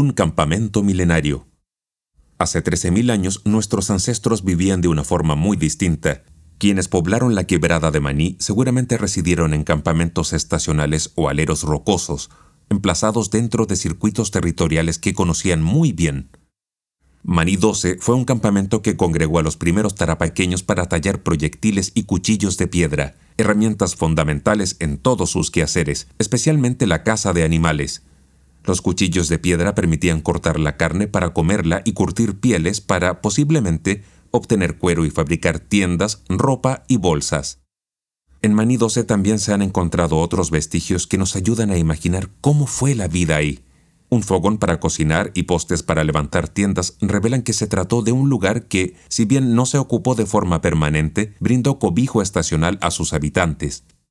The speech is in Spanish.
Un campamento milenario. Hace 13.000 años nuestros ancestros vivían de una forma muy distinta. Quienes poblaron la quebrada de Maní seguramente residieron en campamentos estacionales o aleros rocosos, emplazados dentro de circuitos territoriales que conocían muy bien. Maní 12 fue un campamento que congregó a los primeros tarapaqueños para tallar proyectiles y cuchillos de piedra, herramientas fundamentales en todos sus quehaceres, especialmente la caza de animales. Los cuchillos de piedra permitían cortar la carne para comerla y curtir pieles para, posiblemente, obtener cuero y fabricar tiendas, ropa y bolsas. En Maní 12 también se han encontrado otros vestigios que nos ayudan a imaginar cómo fue la vida ahí. Un fogón para cocinar y postes para levantar tiendas revelan que se trató de un lugar que, si bien no se ocupó de forma permanente, brindó cobijo estacional a sus habitantes.